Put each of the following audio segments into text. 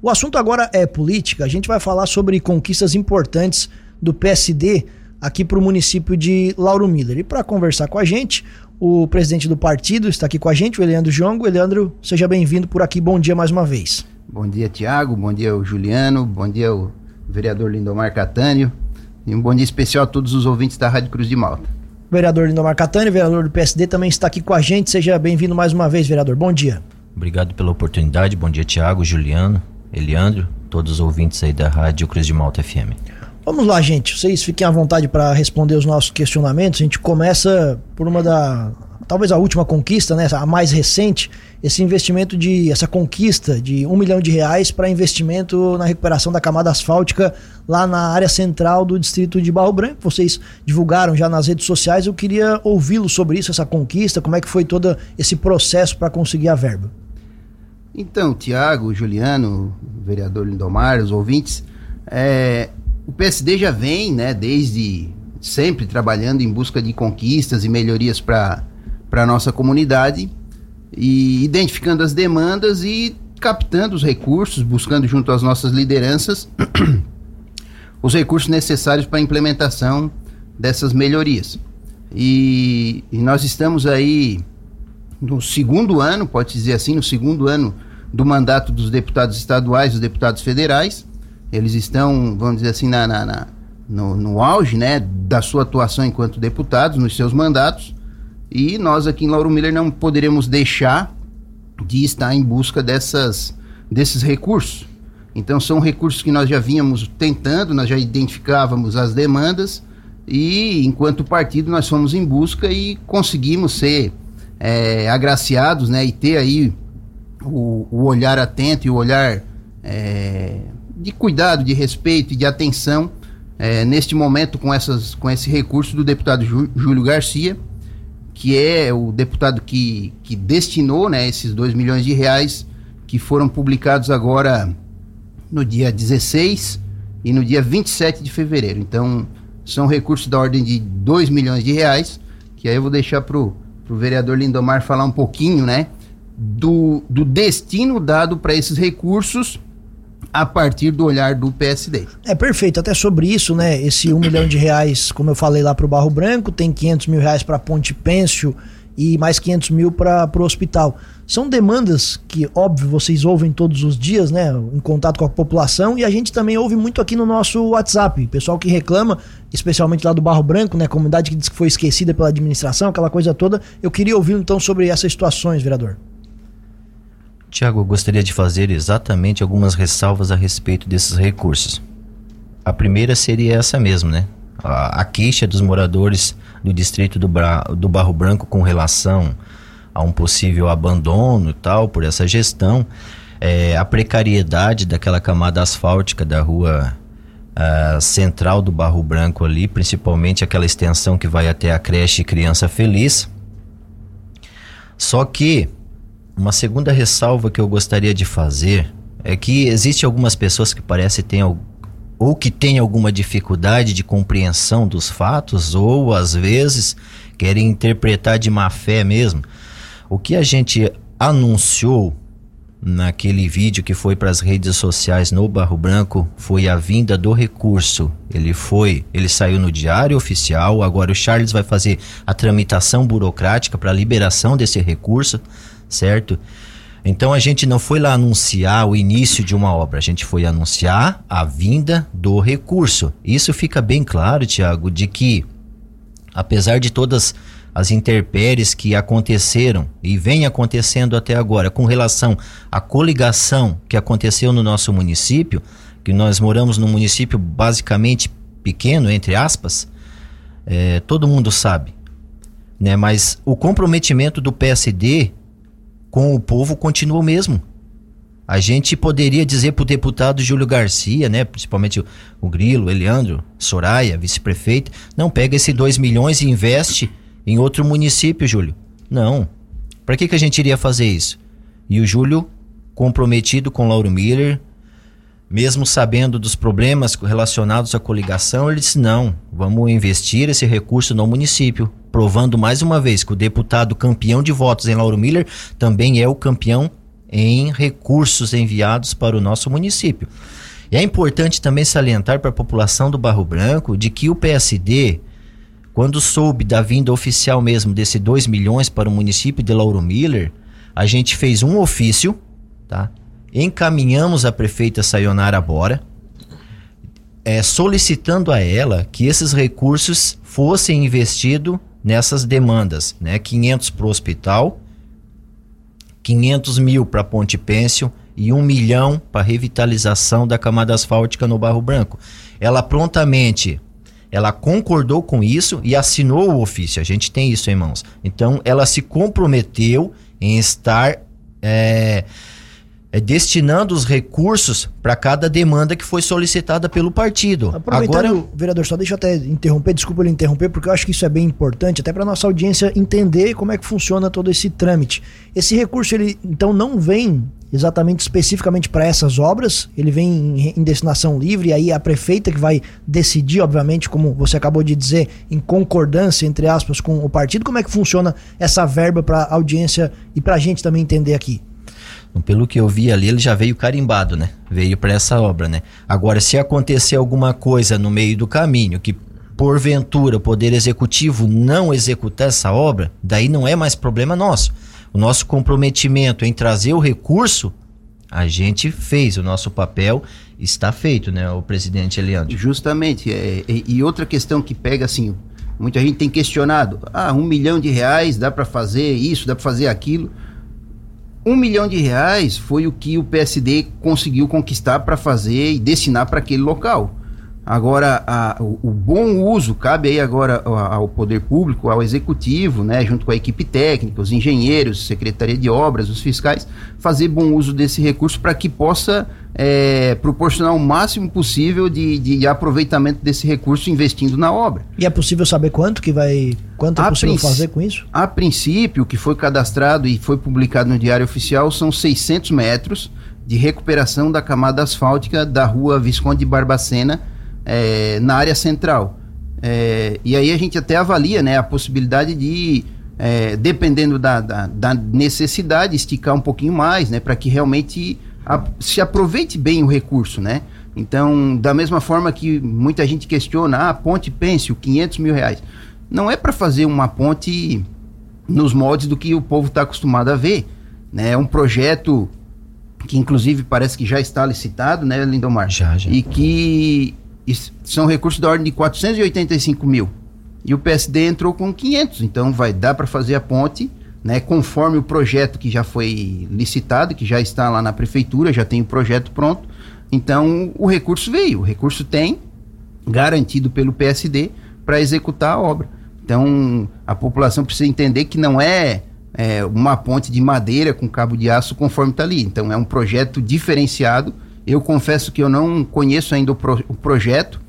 O assunto agora é política. A gente vai falar sobre conquistas importantes do PSD aqui para o município de Lauro Miller. E para conversar com a gente, o presidente do partido está aqui com a gente, o Eleandro Jongo. Eleandro, seja bem-vindo por aqui. Bom dia mais uma vez. Bom dia, Tiago. Bom dia, o Juliano. Bom dia, o vereador Lindomar Catânio. E um bom dia especial a todos os ouvintes da Rádio Cruz de Malta. O vereador Lindomar Catânio, vereador do PSD, também está aqui com a gente. Seja bem-vindo mais uma vez, vereador. Bom dia. Obrigado pela oportunidade. Bom dia, Tiago, Juliano. Eliandro, todos os ouvintes aí da Rádio Cruz de Malta FM. Vamos lá, gente. Vocês fiquem à vontade para responder os nossos questionamentos. A gente começa por uma da. Talvez a última conquista, né? A mais recente, esse investimento de. essa conquista de um milhão de reais para investimento na recuperação da camada asfáltica lá na área central do distrito de Barro Branco. Vocês divulgaram já nas redes sociais. Eu queria ouvi-lo sobre isso, essa conquista, como é que foi todo esse processo para conseguir a verba. Então, Tiago, Juliano, vereador Lindomar, os ouvintes, é, o PSD já vem, né, desde sempre trabalhando em busca de conquistas e melhorias para a nossa comunidade e identificando as demandas e captando os recursos, buscando junto às nossas lideranças os recursos necessários para a implementação dessas melhorias. E, e, nós estamos aí no segundo ano, pode dizer assim, no segundo ano do mandato dos deputados estaduais, dos deputados federais. Eles estão, vamos dizer assim, na, na, na no, no, auge né, da sua atuação enquanto deputados, nos seus mandatos. E nós aqui em Lauro Miller não poderemos deixar de estar em busca dessas, desses recursos. Então são recursos que nós já vínhamos tentando, nós já identificávamos as demandas e enquanto partido nós fomos em busca e conseguimos ser é, agraciados né, e ter aí o, o olhar atento e o olhar é, de cuidado, de respeito e de atenção é, neste momento com, essas, com esse recurso do deputado Júlio Garcia, que é o deputado que, que destinou né, esses 2 milhões de reais que foram publicados agora no dia 16 e no dia 27 de fevereiro. Então, são recursos da ordem de 2 milhões de reais, que aí eu vou deixar para o vereador Lindomar falar um pouquinho, né? Do, do destino dado para esses recursos a partir do olhar do PSD. É perfeito, até sobre isso, né? Esse um milhão de reais, como eu falei lá para o Barro Branco, tem 500 mil reais para Ponte Pêncio e mais 500 mil para o hospital. São demandas que, óbvio, vocês ouvem todos os dias, né? Em contato com a população e a gente também ouve muito aqui no nosso WhatsApp. Pessoal que reclama, especialmente lá do Barro Branco, né? Comunidade que diz que foi esquecida pela administração, aquela coisa toda. Eu queria ouvir então sobre essas situações, vereador. Tiago, eu gostaria de fazer exatamente algumas ressalvas a respeito desses recursos. A primeira seria essa mesmo, né? A, a queixa dos moradores do distrito do, Bra, do Barro Branco com relação a um possível abandono e tal, por essa gestão, é, a precariedade daquela camada asfáltica da rua uh, central do Barro Branco ali, principalmente aquela extensão que vai até a creche Criança Feliz. Só que uma segunda ressalva que eu gostaria de fazer é que existe algumas pessoas que parece ter ou que têm alguma dificuldade de compreensão dos fatos ou às vezes querem interpretar de má fé mesmo. O que a gente anunciou naquele vídeo que foi para as redes sociais no Barro Branco foi a vinda do recurso. Ele foi, ele saiu no diário oficial. Agora o Charles vai fazer a tramitação burocrática para a liberação desse recurso certo? Então a gente não foi lá anunciar o início de uma obra, a gente foi anunciar a vinda do recurso. Isso fica bem claro, Tiago, de que apesar de todas as intempéries que aconteceram e vem acontecendo até agora com relação à coligação que aconteceu no nosso município, que nós moramos num município basicamente pequeno, entre aspas, é, todo mundo sabe. Né? Mas o comprometimento do PSD com o povo continua o mesmo. A gente poderia dizer para o deputado Júlio Garcia, né, principalmente o, o Grilo, Eliandro, Soraya, vice-prefeito, não pega esses 2 milhões e investe em outro município, Júlio. Não. Para que, que a gente iria fazer isso? E o Júlio, comprometido com Lauro Miller, mesmo sabendo dos problemas relacionados à coligação, ele disse: não, vamos investir esse recurso no município, provando mais uma vez que o deputado campeão de votos em Lauro Miller também é o campeão em recursos enviados para o nosso município. E é importante também salientar para a população do Barro Branco de que o PSD, quando soube da vinda oficial mesmo desse 2 milhões para o município de Lauro Miller, a gente fez um ofício, tá? Encaminhamos a prefeita Sayonara Bora, é, solicitando a ela que esses recursos fossem investidos nessas demandas, né? 500 para o hospital, 500 mil para Ponte Pêncil e 1 milhão para revitalização da camada asfáltica no Barro Branco. Ela prontamente ela concordou com isso e assinou o ofício. A gente tem isso em mãos. Então, ela se comprometeu em estar é, é, destinando os recursos para cada demanda que foi solicitada pelo partido. Aproveitando, Agora, vereador, só deixa eu até interromper, desculpa ele interromper, porque eu acho que isso é bem importante, até para nossa audiência entender como é que funciona todo esse trâmite. Esse recurso, ele então não vem exatamente especificamente para essas obras, ele vem em, em destinação livre, e aí a prefeita que vai decidir, obviamente, como você acabou de dizer, em concordância, entre aspas, com o partido, como é que funciona essa verba para a audiência e para a gente também entender aqui? Então, pelo que eu vi ali, ele já veio carimbado, né? Veio para essa obra, né? Agora, se acontecer alguma coisa no meio do caminho que porventura o poder executivo não executar essa obra, daí não é mais problema nosso. O nosso comprometimento em trazer o recurso, a gente fez, o nosso papel está feito, né, o presidente Eliandro? Justamente. É, e, e outra questão que pega assim, muita gente tem questionado, ah, um milhão de reais dá para fazer isso, dá para fazer aquilo. Um milhão de reais foi o que o PSD conseguiu conquistar para fazer e destinar para aquele local. Agora, a, o, o, bom uso cabe aí agora ao, ao, poder público, ao executivo, né, junto com a equipe técnica, os engenheiros, secretaria de obras, os fiscais, fazer bom uso desse recurso para que possa é, proporcionar o máximo possível de, de, aproveitamento desse recurso investindo na obra. E é possível saber quanto que vai, quanto é a possível fazer com isso? A princípio, o que foi cadastrado e foi publicado no Diário Oficial são 600 metros de recuperação da camada asfáltica da rua Visconde de Barbacena, é, na área central. É, e aí a gente até avalia né, a possibilidade de, é, dependendo da, da, da, necessidade, esticar um pouquinho mais, né, para que realmente a, se aproveite bem o recurso, né? Então, da mesma forma que muita gente questiona, ah, ponte Pêncil, 500 mil reais. Não é para fazer uma ponte nos moldes do que o povo está acostumado a ver. Né? É um projeto que, inclusive, parece que já está licitado, né, Lindomar? Já, já. E que são recursos da ordem de 485 mil. E o PSD entrou com 500, então vai dar para fazer a ponte, né, conforme o projeto que já foi licitado, que já está lá na prefeitura, já tem o projeto pronto. Então o recurso veio, o recurso tem garantido pelo PSD para executar a obra. Então a população precisa entender que não é, é uma ponte de madeira com cabo de aço conforme está ali. Então é um projeto diferenciado eu confesso que eu não conheço ainda o, pro, o projeto,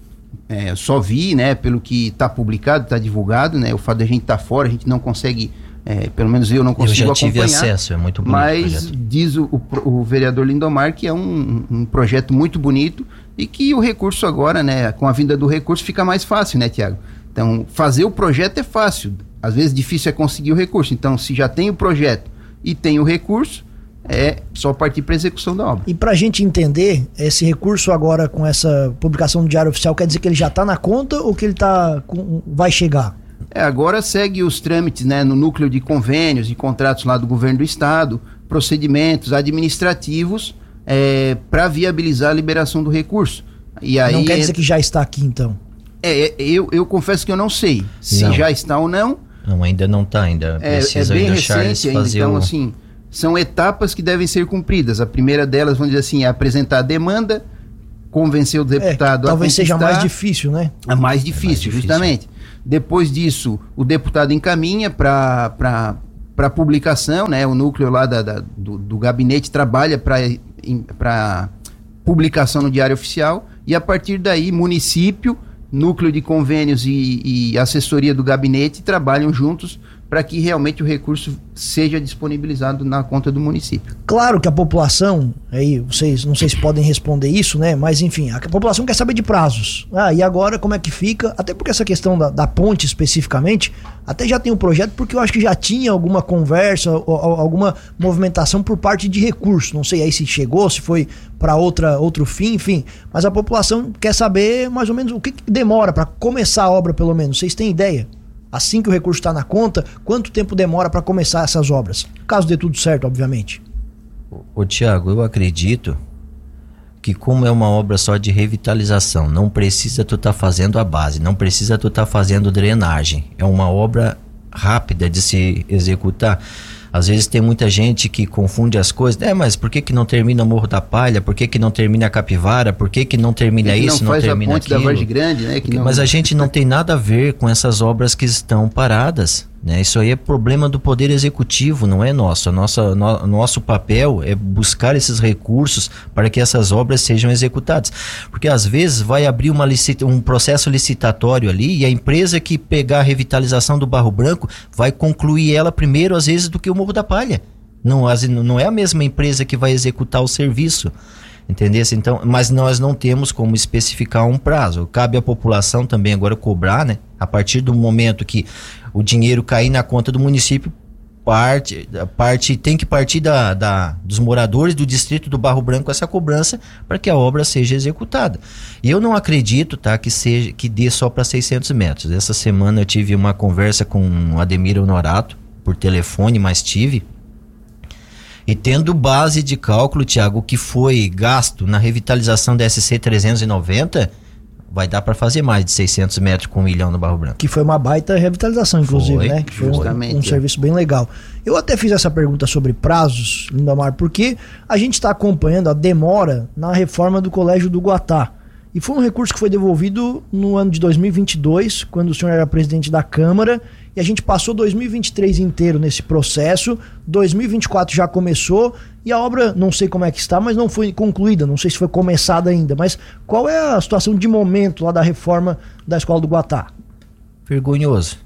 é, só vi, né, pelo que está publicado, está divulgado, né, o fato de a gente estar tá fora, a gente não consegue, é, pelo menos eu não consigo eu já tive acompanhar. acesso, é muito bonito. Mas diz o, o, o, vereador Lindomar que é um, um projeto muito bonito e que o recurso agora, né, com a vinda do recurso fica mais fácil, né, Tiago? Então, fazer o projeto é fácil, às vezes difícil é conseguir o recurso. Então, se já tem o projeto e tem o recurso, é só partir para execução da obra. E para a gente entender, esse recurso agora com essa publicação do Diário Oficial, quer dizer que ele já está na conta ou que ele tá com, vai chegar? É, agora segue os trâmites né, no núcleo de convênios e contratos lá do governo do estado, procedimentos administrativos é, para viabilizar a liberação do recurso. E aí, não quer dizer que já está aqui então? É, é, eu, eu confesso que eu não sei se não. já está ou não. Não, ainda não está, ainda é, precisa é bem recente ainda, então o... assim são etapas que devem ser cumpridas. A primeira delas, vamos dizer assim, é apresentar a demanda, convencer o é, deputado é, talvez seja mais difícil, né? A mais difícil, é mais difícil. justamente. Depois disso, o deputado encaminha para para publicação, né? O núcleo lá da, da do, do, gabinete trabalha para publicação no Diário Oficial e a partir daí município, núcleo de convênios e, e assessoria do gabinete trabalham juntos para que realmente o recurso seja disponibilizado na conta do município. Claro que a população, aí vocês não sei se podem responder isso, né? Mas enfim, a população quer saber de prazos. Ah, e agora como é que fica? Até porque essa questão da, da ponte especificamente, até já tem um projeto, porque eu acho que já tinha alguma conversa, ou, ou, alguma movimentação por parte de recurso. Não sei aí se chegou, se foi para outra outro fim, enfim. Mas a população quer saber mais ou menos o que, que demora para começar a obra, pelo menos. Vocês têm ideia? Assim que o recurso está na conta, quanto tempo demora para começar essas obras? Caso dê tudo certo, obviamente. Ô, Tiago, eu acredito que como é uma obra só de revitalização, não precisa tu estar tá fazendo a base, não precisa tu estar tá fazendo drenagem. É uma obra rápida de se executar. Às vezes tem muita gente que confunde as coisas. É, mas por que, que não termina Morro da Palha? Por que, que não termina a Capivara? Por que, que não termina que isso, não, não termina a ponte aquilo? Da Vargem Grande, né? Não... Mas a gente não tem nada a ver com essas obras que estão paradas. Né? Isso aí é problema do poder executivo, não é nosso. A nossa, no, nosso papel é buscar esses recursos para que essas obras sejam executadas. Porque às vezes vai abrir uma licita, um processo licitatório ali e a empresa que pegar a revitalização do Barro Branco vai concluir ela primeiro, às vezes, do que o Morro da Palha. Não, não é a mesma empresa que vai executar o serviço. Entendesse? Então, mas nós não temos como especificar um prazo. Cabe à população também agora cobrar, né? A partir do momento que o dinheiro cair na conta do município, parte, parte tem que partir da, da, dos moradores do distrito do Barro Branco essa cobrança para que a obra seja executada. E eu não acredito, tá, que seja que dê só para 600 metros. Essa semana eu tive uma conversa com o Ademir Honorato por telefone, mas tive e tendo base de cálculo, Tiago, que foi gasto na revitalização da SC 390, vai dar para fazer mais de 600 metros com um milhão no Barro Branco. Que foi uma baita revitalização, inclusive, foi, né? Que foi um, um, serviço bem legal. Eu até fiz essa pergunta sobre prazos, Lindomar, porque a gente está acompanhando a demora na reforma do Colégio do Guatá. E foi um recurso que foi devolvido no ano de 2022, quando o senhor era presidente da Câmara, e a gente passou 2023 inteiro nesse processo. 2024 já começou e a obra, não sei como é que está, mas não foi concluída, não sei se foi começada ainda. Mas qual é a situação de momento lá da reforma da Escola do Guatá? Vergonhoso.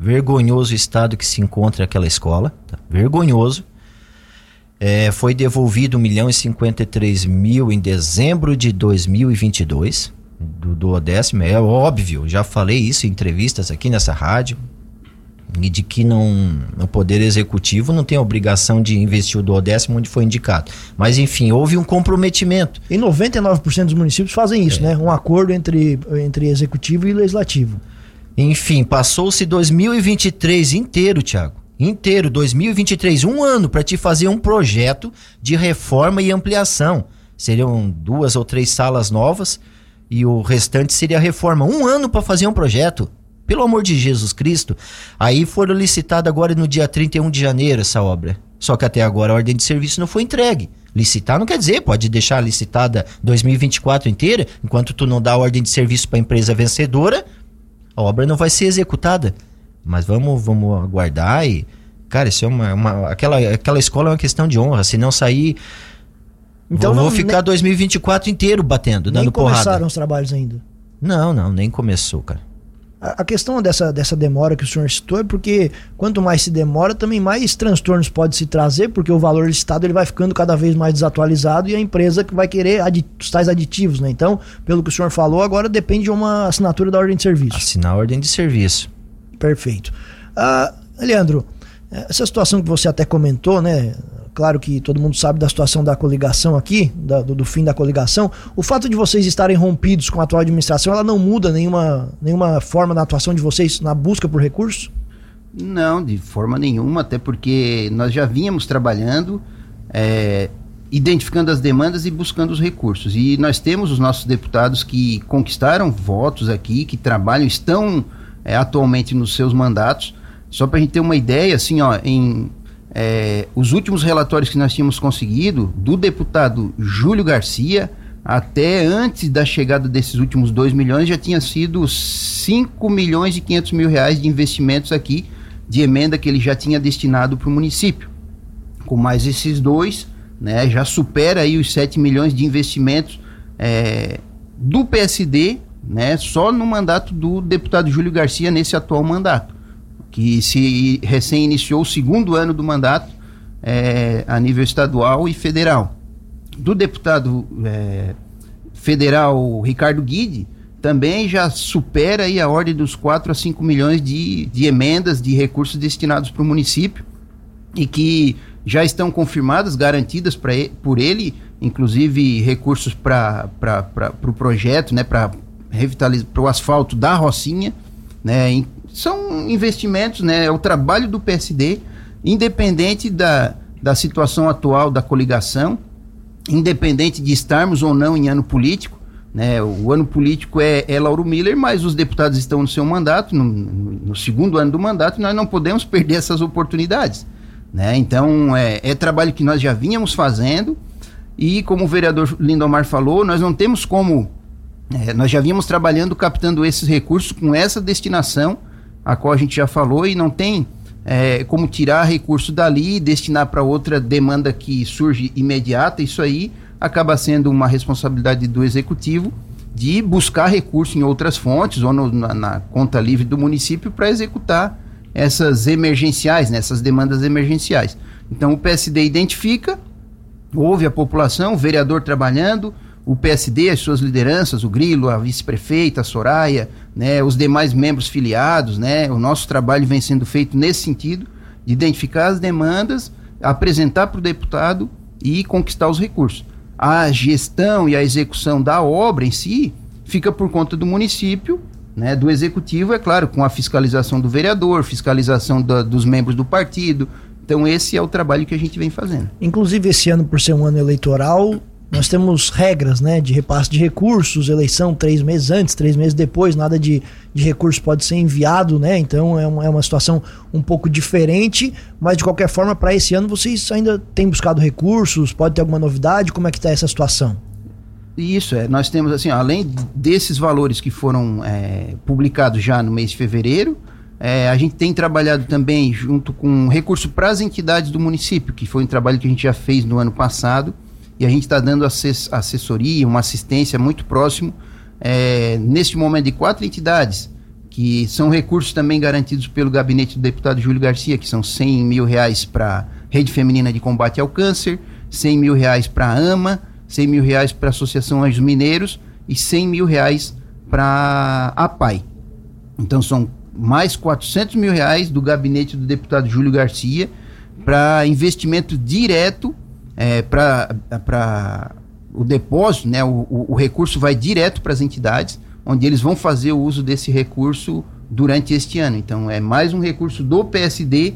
Vergonhoso o estado que se encontra aquela escola. Tá? Vergonhoso. É, foi devolvido 1 milhão e 53 mil em dezembro de 2022 do, do. É óbvio, já falei isso em entrevistas aqui nessa rádio. E de que não, o Poder Executivo não tem a obrigação de investir o duodécimo onde foi indicado. Mas, enfim, houve um comprometimento. E 99% dos municípios fazem isso, é. né? Um acordo entre, entre Executivo e Legislativo. Enfim, passou-se 2023 inteiro, Tiago inteiro, 2023, um ano para te fazer um projeto de reforma e ampliação. Seriam duas ou três salas novas e o restante seria reforma. Um ano para fazer um projeto. Pelo amor de Jesus Cristo. Aí foram licitadas agora no dia 31 de janeiro essa obra. Só que até agora a ordem de serviço não foi entregue. Licitar não quer dizer, pode deixar licitada 2024 inteira, enquanto tu não dá a ordem de serviço para a empresa vencedora, a obra não vai ser executada. Mas vamos, vamos aguardar e. Cara, isso é uma, uma. aquela, aquela escola é uma questão de honra. Se não sair. Então vou, não, vou ficar nem, 2024 inteiro batendo, dando porrada. Nem começaram os trabalhos ainda. Não, não, nem começou, cara. A, questão dessa, dessa demora que o senhor citou é porque quanto mais se demora, também mais transtornos pode se trazer, porque o valor listado ele vai ficando cada vez mais desatualizado e a empresa que vai querer adi os tais aditivos, né? Então, pelo que o senhor falou, agora depende de uma assinatura da ordem de serviço. Assinar a ordem de serviço. Perfeito. Ah, Leandro, essa situação que você até comentou, né? Claro que todo mundo sabe da situação da coligação aqui, da, do, do, fim da coligação. O fato de vocês estarem rompidos com a atual administração, ela não muda nenhuma, nenhuma forma da atuação de vocês na busca por recursos? Não, de forma nenhuma, até porque nós já vínhamos trabalhando, é, identificando as demandas e buscando os recursos. E nós temos os nossos deputados que conquistaram votos aqui, que trabalham, estão é, atualmente nos seus mandatos. Só para a gente ter uma ideia, assim, ó, em é, os últimos relatórios que nós tínhamos conseguido, do deputado Júlio Garcia, até antes da chegada desses últimos 2 milhões, já tinha sido 5 milhões e 500 mil reais de investimentos aqui, de emenda que ele já tinha destinado para o município. Com mais esses dois, né, já supera aí os 7 milhões de investimentos é, do PSD né, só no mandato do deputado Júlio Garcia nesse atual mandato. Que se recém iniciou o segundo ano do mandato é, a nível estadual e federal. Do deputado é, federal Ricardo Guide, também já supera aí a ordem dos 4 a 5 milhões de, de emendas de recursos destinados para o município e que já estão confirmadas, garantidas pra, por ele, inclusive recursos para o pro projeto, né, para revitalizar o asfalto da Rocinha, né, são investimentos, né, é o trabalho do PSD, independente da, da situação atual da coligação, independente de estarmos ou não em ano político, né, o ano político é, é Lauro Miller, mas os deputados estão no seu mandato, no, no segundo ano do mandato, e nós não podemos perder essas oportunidades. Né? Então, é, é trabalho que nós já vínhamos fazendo, e como o vereador Lindomar falou, nós não temos como. É, nós já vínhamos trabalhando, captando esses recursos com essa destinação, a qual a gente já falou, e não tem é, como tirar recurso dali e destinar para outra demanda que surge imediata. Isso aí acaba sendo uma responsabilidade do executivo de buscar recurso em outras fontes ou no, na, na, conta livre do município para executar essas emergenciais, né, essas demandas emergenciais. Então o PSD identifica, ouve a população, o vereador trabalhando, o PSD, as suas lideranças, o Grilo, a vice-prefeita, a Soraya, né, os demais membros filiados, né, o nosso trabalho vem sendo feito nesse sentido, de identificar as demandas, apresentar para o deputado e conquistar os recursos. A gestão e a execução da obra em si fica por conta do município, né, do executivo, é claro, com a fiscalização do vereador, fiscalização da, dos membros do partido. Então, esse é o trabalho que a gente vem fazendo. Inclusive, esse ano, por ser um ano eleitoral, nós temos regras, né, de repasse de recursos, eleição três meses antes, três meses depois, nada de, de recurso pode ser enviado, né? Então é uma, é uma situação um pouco diferente, mas de qualquer forma, para esse ano vocês ainda têm buscado recursos, pode ter alguma novidade? Como é que está essa situação? Isso, é, nós temos assim, além desses valores que foram é, publicados já no mês de fevereiro, é, a gente tem trabalhado também junto com recurso para as entidades do município, que foi um trabalho que a gente já fez no ano passado, e a gente está dando assessoria, uma assistência muito próximo, é, neste momento, de quatro entidades, que são recursos também garantidos pelo gabinete do deputado Júlio Garcia, que são 100 mil reais para Rede Feminina de Combate ao Câncer, 100 mil reais para AMA, 100 mil reais para a Associação Anjos Mineiros e 100 mil reais para a PAI. Então são mais 400 mil reais do gabinete do deputado Júlio Garcia para investimento direto é, para o depósito, né, o, o, o recurso vai direto para as entidades, onde eles vão fazer o uso desse recurso durante este ano. Então, é mais um recurso do PSD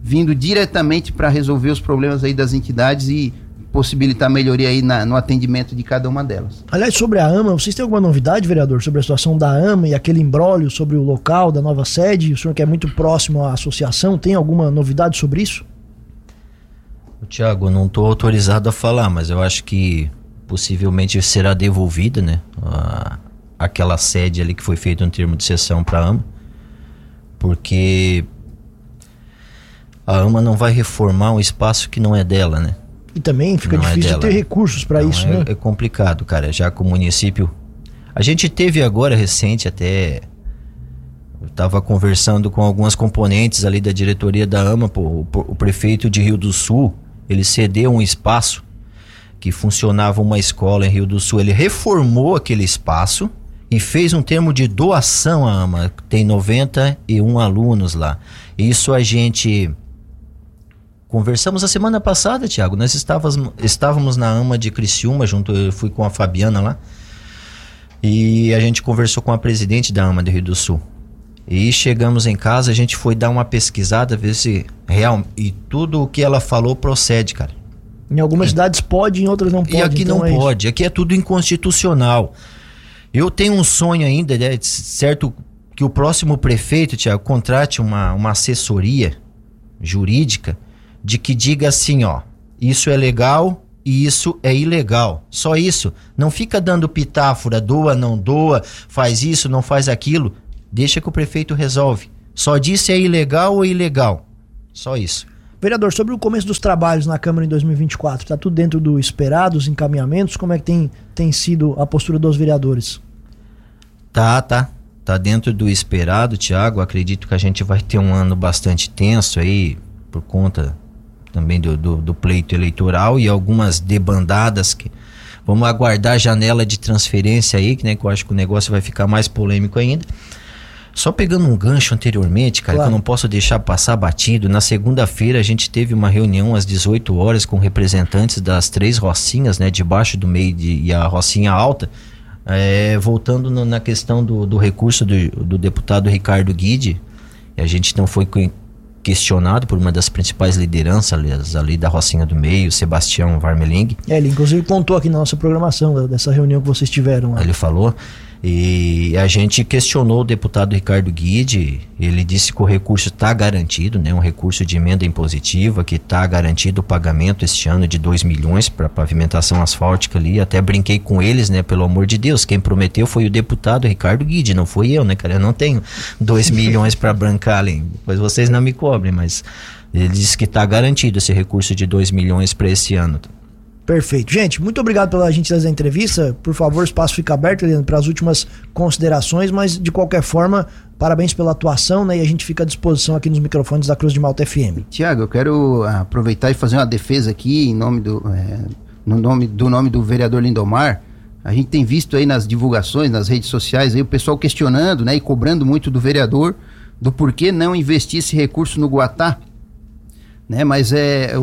vindo diretamente para resolver os problemas aí das entidades e possibilitar melhoria aí na, no atendimento de cada uma delas. Aliás, sobre a AMA, vocês têm alguma novidade, vereador, sobre a situação da AMA e aquele embrólio sobre o local da nova sede? O senhor que é muito próximo à associação, tem alguma novidade sobre isso? Tiago, não estou autorizado a falar, mas eu acho que possivelmente será devolvida, né? A, aquela sede ali que foi feita um termo de cessão para a AMA, porque a AMA não vai reformar um espaço que não é dela, né? E também fica não é difícil é ter recursos para isso, é, né? É complicado, cara. Já com o município. A gente teve agora recente até. Eu estava conversando com algumas componentes ali da diretoria da AMA, pô, o, o prefeito de Rio do Sul ele cedeu um espaço que funcionava uma escola em Rio do Sul, ele reformou aquele espaço e fez um termo de doação à AMA. Tem 91 alunos lá. Isso a gente conversamos a semana passada, Tiago. Nós estávamos, estávamos na AMA de Criciúma, junto, eu fui com a Fabiana lá. E a gente conversou com a presidente da AMA de Rio do Sul. E chegamos em casa, a gente foi dar uma pesquisada, ver se real. E tudo o que ela falou procede, cara. Em algumas e, cidades pode, em outras não pode. E aqui então não é pode, isso. aqui é tudo inconstitucional. Eu tenho um sonho ainda, né, certo, que o próximo prefeito, Tiago, contrate uma, uma assessoria jurídica de que diga assim, ó, isso é legal e isso é ilegal. Só isso. Não fica dando pitáfora, doa, não doa, faz isso, não faz aquilo. Deixa que o prefeito resolve. Só diz se é ilegal ou ilegal. Só isso. Vereador, sobre o começo dos trabalhos na Câmara em 2024, está tudo dentro do esperado, os encaminhamentos? Como é que tem, tem sido a postura dos vereadores? Tá, tá. tá dentro do esperado, Tiago. Acredito que a gente vai ter um ano bastante tenso aí, por conta também do, do, do pleito eleitoral e algumas debandadas que. Vamos aguardar a janela de transferência aí, que, né, que eu acho que o negócio vai ficar mais polêmico ainda. Só pegando um gancho anteriormente, cara, claro. que eu não posso deixar passar batido. Na segunda-feira a gente teve uma reunião às 18 horas com representantes das três rocinhas, né, debaixo do meio de, e a rocinha alta. É, voltando no, na questão do, do recurso do, do, deputado Ricardo Guide, a gente não foi questionado por uma das principais lideranças ali da Rocinha do Meio, Sebastião Varmeling. É, ele inclusive contou aqui na nossa programação dessa reunião que vocês tiveram. Lá. Ele falou. E a gente questionou o deputado Ricardo Guide, ele disse que o recurso está garantido, né, um recurso de emenda impositiva, que está garantido o pagamento este ano de 2 milhões para pavimentação asfáltica ali. Até brinquei com eles, né, pelo amor de Deus, quem prometeu foi o deputado Ricardo Guide, não foi eu, né, cara? Eu não tenho 2 milhões para brancar ali, depois vocês não me cobrem, mas ele disse que está garantido esse recurso de 2 milhões para esse ano. Perfeito. Gente, muito obrigado pela gentileza da entrevista. Por favor, o espaço fica aberto, para as últimas considerações, mas de qualquer forma, parabéns pela atuação, né? E a gente fica à disposição aqui nos microfones da Cruz de Malta FM. Tiago, eu quero aproveitar e fazer uma defesa aqui em nome do, é, no nome, do nome do vereador Lindomar. A gente tem visto aí nas divulgações, nas redes sociais, aí o pessoal questionando, né, e cobrando muito do vereador do porquê não investir esse recurso no Guatá, né? Mas é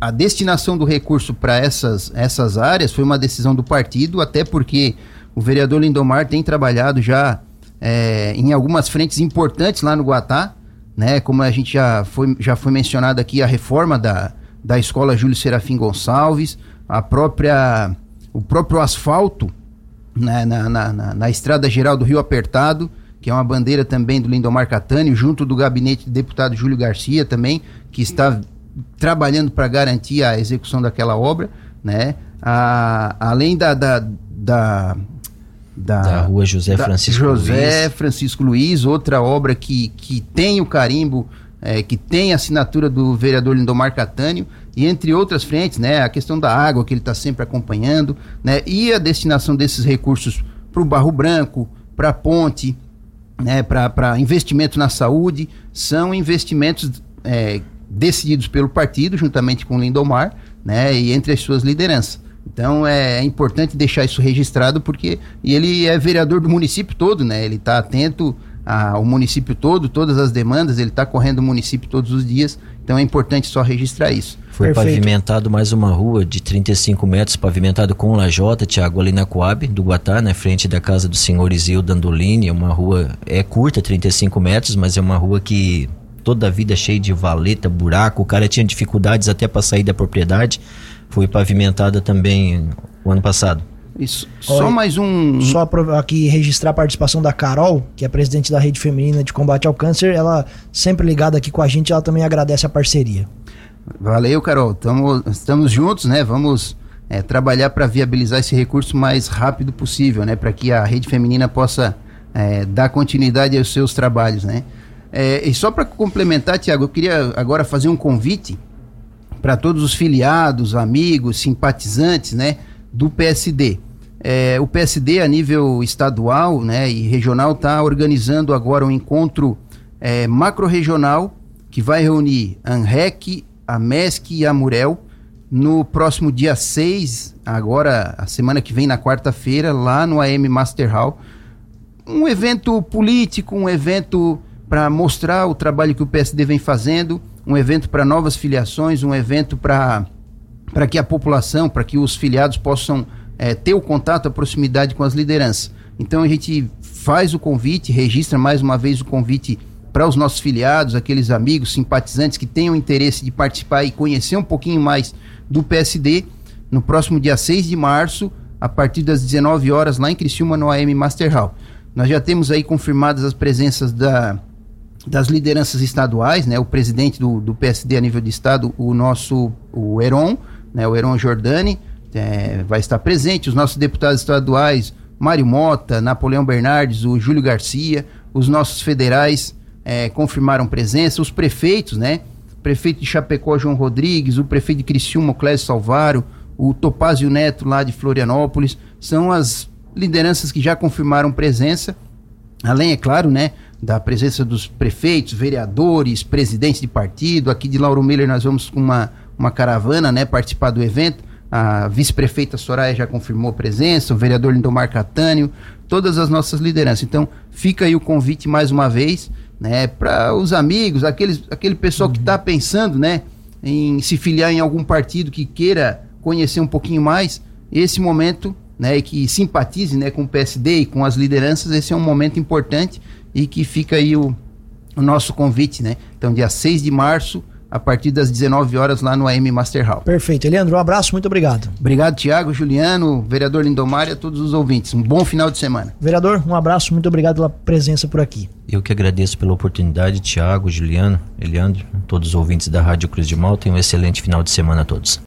a destinação do recurso para essas, essas áreas foi uma decisão do partido, até porque o vereador Lindomar tem trabalhado já é, em algumas frentes importantes lá no Guatá, né? Como a gente já foi, já foi mencionado aqui, a reforma da, da escola Júlio Serafim Gonçalves, a própria, o próprio asfalto né, na, na, na, na estrada geral do Rio Apertado, que é uma bandeira também do Lindomar Catânio, junto do gabinete do deputado Júlio Garcia também, que está trabalhando para garantir a execução daquela obra, né? A, além da, da, da da, da, rua José Francisco José Luiz. Francisco Luiz, outra obra que, que tem o carimbo, é, que tem a assinatura do vereador Lindomar Catânio, e entre outras frentes, né, a questão da água que ele está sempre acompanhando, né, e a destinação desses recursos para o Barro Branco, para a ponte, né, para investimento na saúde, são investimentos é, decididos pelo partido, juntamente com o Lindomar, né, e entre as suas lideranças. Então é, é, importante deixar isso registrado porque e ele é vereador do município todo, né? Ele está atento ao município todo, todas as demandas, ele está correndo o município todos os dias. Então é importante só registrar isso. Foi Perfeito. pavimentado mais uma rua de 35 metros, pavimentado com lajota, Tiago, ali na Coab, do Guatá, na frente da casa do senhor Isildo Andolini. Uma rua, é curta, 35 metros, mas é uma rua que toda a vida cheia de valeta, buraco, o cara tinha dificuldades até para sair da propriedade. Foi pavimentada também o ano passado. Isso. Só Oi, mais um. Só aqui registrar a participação da Carol, que é presidente da Rede Feminina de Combate ao Câncer. Ela sempre ligada aqui com a gente, ela também agradece a parceria. Valeu, Carol. Tamo, estamos juntos, né? Vamos é, trabalhar para viabilizar esse recurso o mais rápido possível, né? Para que a Rede Feminina possa é, dar continuidade aos seus trabalhos, né? É, e só para complementar, Tiago, eu queria agora fazer um convite para todos os filiados, amigos, simpatizantes né, do PSD. É, o PSD, a nível estadual né, e regional, está organizando agora um encontro é, macro-regional que vai reunir a ANREC, a MESC e a Murel no próximo dia 6, agora, a semana que vem, na quarta-feira, lá no AM Master Hall. Um evento político, um evento para mostrar o trabalho que o PSD vem fazendo, um evento para novas filiações, um evento para que a população, para que os filiados possam é, ter o contato, a proximidade com as lideranças. Então a gente faz o convite, registra mais uma vez o convite para os nossos filiados, aqueles amigos, simpatizantes que tenham interesse de participar e conhecer um pouquinho mais do PSD, no próximo dia 6 de março, a partir das 19 horas, lá em Criciúma, no AM Master Hall. Nós já temos aí confirmadas as presenças da das lideranças estaduais, né, o presidente do, do PSD a nível de estado, o nosso, o Heron, né, o Heron Jordani, é, vai estar presente, os nossos deputados estaduais, Mário Mota, Napoleão Bernardes, o Júlio Garcia, os nossos federais é, confirmaram presença, os prefeitos, né, prefeito de Chapecó, João Rodrigues, o prefeito de Criciúma, Clésio Salvaro, o Topázio Neto lá de Florianópolis, são as lideranças que já confirmaram presença. Além, é claro, né, da presença dos prefeitos, vereadores, presidentes de partido. Aqui de Lauro Miller nós vamos com uma, uma caravana, né, participar do evento. A vice-prefeita Soraya já confirmou presença, o vereador Lindomar Catânio, todas as nossas lideranças. Então, fica aí o convite mais uma vez, né, para os amigos, aqueles, aquele pessoal uhum. que está pensando, né, em se filiar em algum partido que queira conhecer um pouquinho mais, esse momento, né, que simpatize, né, com o PSD e com as lideranças, esse é um momento importante e que fica aí o, o nosso convite, né? Então, dia 6 de março, a partir das 19 horas lá no AM Master Hall. Perfeito. Leandro, um abraço, muito obrigado. Obrigado, Tiago, Juliano, vereador Lindomar e a todos os ouvintes. Um bom final de semana. Vereador, um abraço, muito obrigado pela presença por aqui. Eu que agradeço pela oportunidade, Tiago, Juliano, Eliandro, todos os ouvintes da Rádio Cruz de Malta e um excelente final de semana a todos.